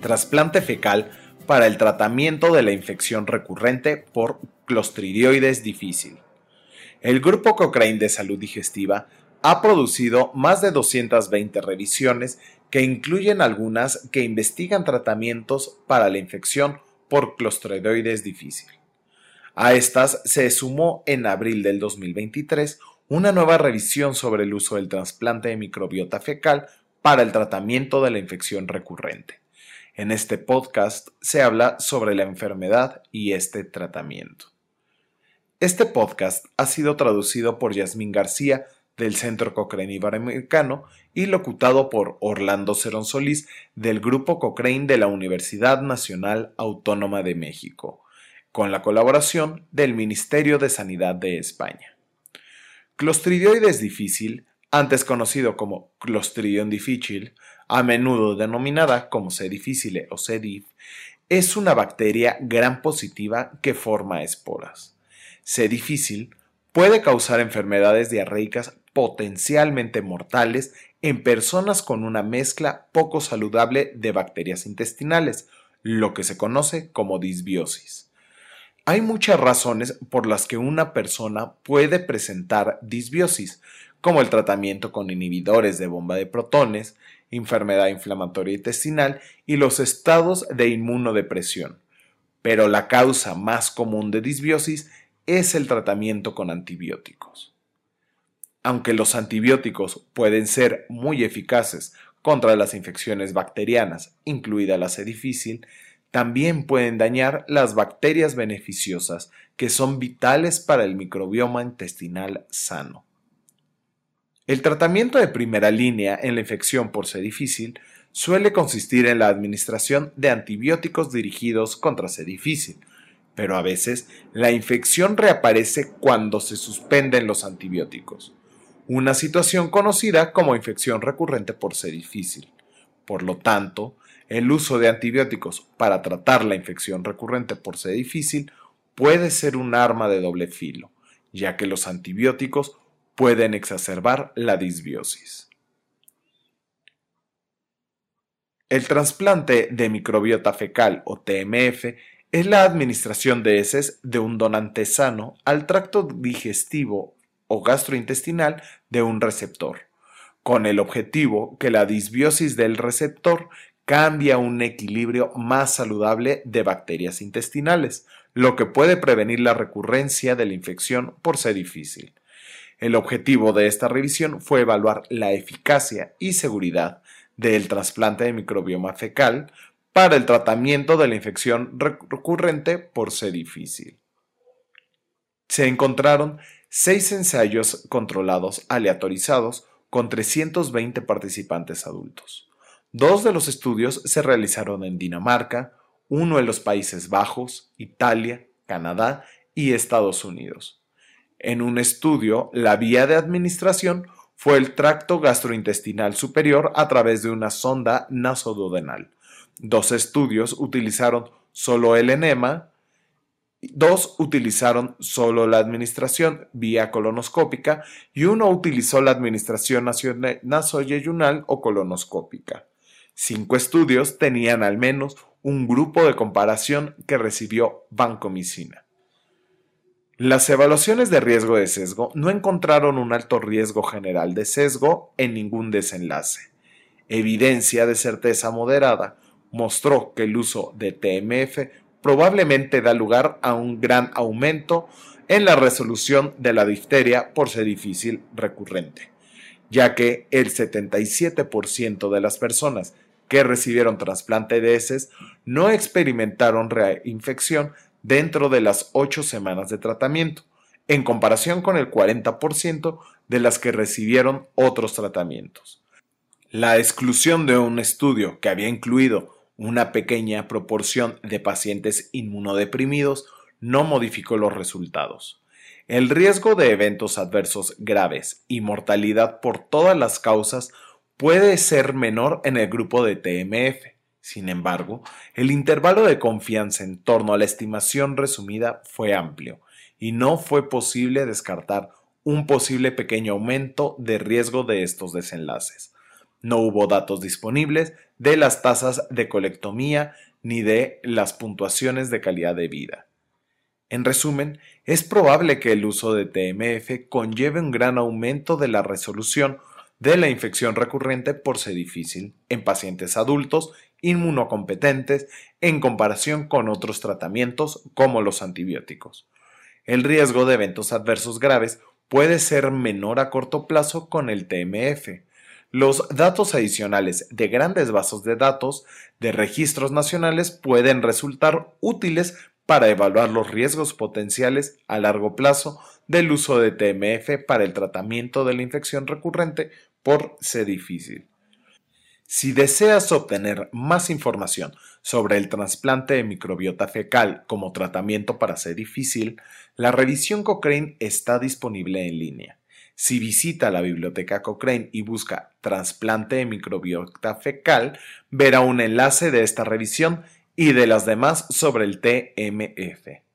trasplante fecal para el tratamiento de la infección recurrente por Clostridioides difícil. El Grupo Cochrane de Salud Digestiva ha producido más de 220 revisiones que incluyen algunas que investigan tratamientos para la infección por Clostridioides difícil. A estas se sumó en abril del 2023 una nueva revisión sobre el uso del trasplante de microbiota fecal para el tratamiento de la infección recurrente. En este podcast se habla sobre la enfermedad y este tratamiento. Este podcast ha sido traducido por Yasmín García del Centro Cochrane Iberoamericano y locutado por Orlando Cerón Solís del Grupo Cochrane de la Universidad Nacional Autónoma de México, con la colaboración del Ministerio de Sanidad de España. Clostridioides difícil, antes conocido como Clostridium difficile, a menudo denominada como C. difficile o C. diff, es una bacteria gram positiva que forma esporas. C. difícil puede causar enfermedades diarreicas potencialmente mortales en personas con una mezcla poco saludable de bacterias intestinales, lo que se conoce como disbiosis. Hay muchas razones por las que una persona puede presentar disbiosis, como el tratamiento con inhibidores de bomba de protones, enfermedad inflamatoria intestinal y los estados de inmunodepresión. Pero la causa más común de disbiosis es el tratamiento con antibióticos. Aunque los antibióticos pueden ser muy eficaces contra las infecciones bacterianas, incluida la C. difícil, también pueden dañar las bacterias beneficiosas que son vitales para el microbioma intestinal sano. El tratamiento de primera línea en la infección por C. difícil suele consistir en la administración de antibióticos dirigidos contra C. difícil, pero a veces la infección reaparece cuando se suspenden los antibióticos una situación conocida como infección recurrente por C. difícil. Por lo tanto, el uso de antibióticos para tratar la infección recurrente por C. difícil puede ser un arma de doble filo, ya que los antibióticos pueden exacerbar la disbiosis. El trasplante de microbiota fecal o TMF es la administración de heces de un donante sano al tracto digestivo o gastrointestinal de un receptor, con el objetivo que la disbiosis del receptor cambie a un equilibrio más saludable de bacterias intestinales, lo que puede prevenir la recurrencia de la infección por ser difícil. El objetivo de esta revisión fue evaluar la eficacia y seguridad del trasplante de microbioma fecal para el tratamiento de la infección recurrente por ser difícil. Se encontraron seis ensayos controlados aleatorizados con 320 participantes adultos. Dos de los estudios se realizaron en Dinamarca, uno en los Países Bajos, Italia, Canadá y Estados Unidos. En un estudio, la vía de administración fue el tracto gastrointestinal superior a través de una sonda nasoduodenal. Dos estudios utilizaron solo el enema Dos utilizaron solo la administración vía colonoscópica y uno utilizó la administración nasoyeyunal o colonoscópica. Cinco estudios tenían al menos un grupo de comparación que recibió vancomicina. Las evaluaciones de riesgo de sesgo no encontraron un alto riesgo general de sesgo en ningún desenlace. Evidencia de certeza moderada mostró que el uso de TMF probablemente da lugar a un gran aumento en la resolución de la difteria por ser difícil recurrente, ya que el 77% de las personas que recibieron trasplante de heces no experimentaron reinfección dentro de las 8 semanas de tratamiento, en comparación con el 40% de las que recibieron otros tratamientos. La exclusión de un estudio que había incluido una pequeña proporción de pacientes inmunodeprimidos no modificó los resultados. El riesgo de eventos adversos graves y mortalidad por todas las causas puede ser menor en el grupo de TMF. Sin embargo, el intervalo de confianza en torno a la estimación resumida fue amplio y no fue posible descartar un posible pequeño aumento de riesgo de estos desenlaces. No hubo datos disponibles de las tasas de colectomía ni de las puntuaciones de calidad de vida. En resumen, es probable que el uso de TMF conlleve un gran aumento de la resolución de la infección recurrente por C difícil en pacientes adultos inmunocompetentes en comparación con otros tratamientos como los antibióticos. El riesgo de eventos adversos graves puede ser menor a corto plazo con el TMF, los datos adicionales de grandes bases de datos de registros nacionales pueden resultar útiles para evaluar los riesgos potenciales a largo plazo del uso de TMF para el tratamiento de la infección recurrente por C difícil. Si deseas obtener más información sobre el trasplante de microbiota fecal como tratamiento para C difícil, la revisión Cochrane está disponible en línea. Si visita la biblioteca Cochrane y busca trasplante de microbiota fecal, verá un enlace de esta revisión y de las demás sobre el TMF.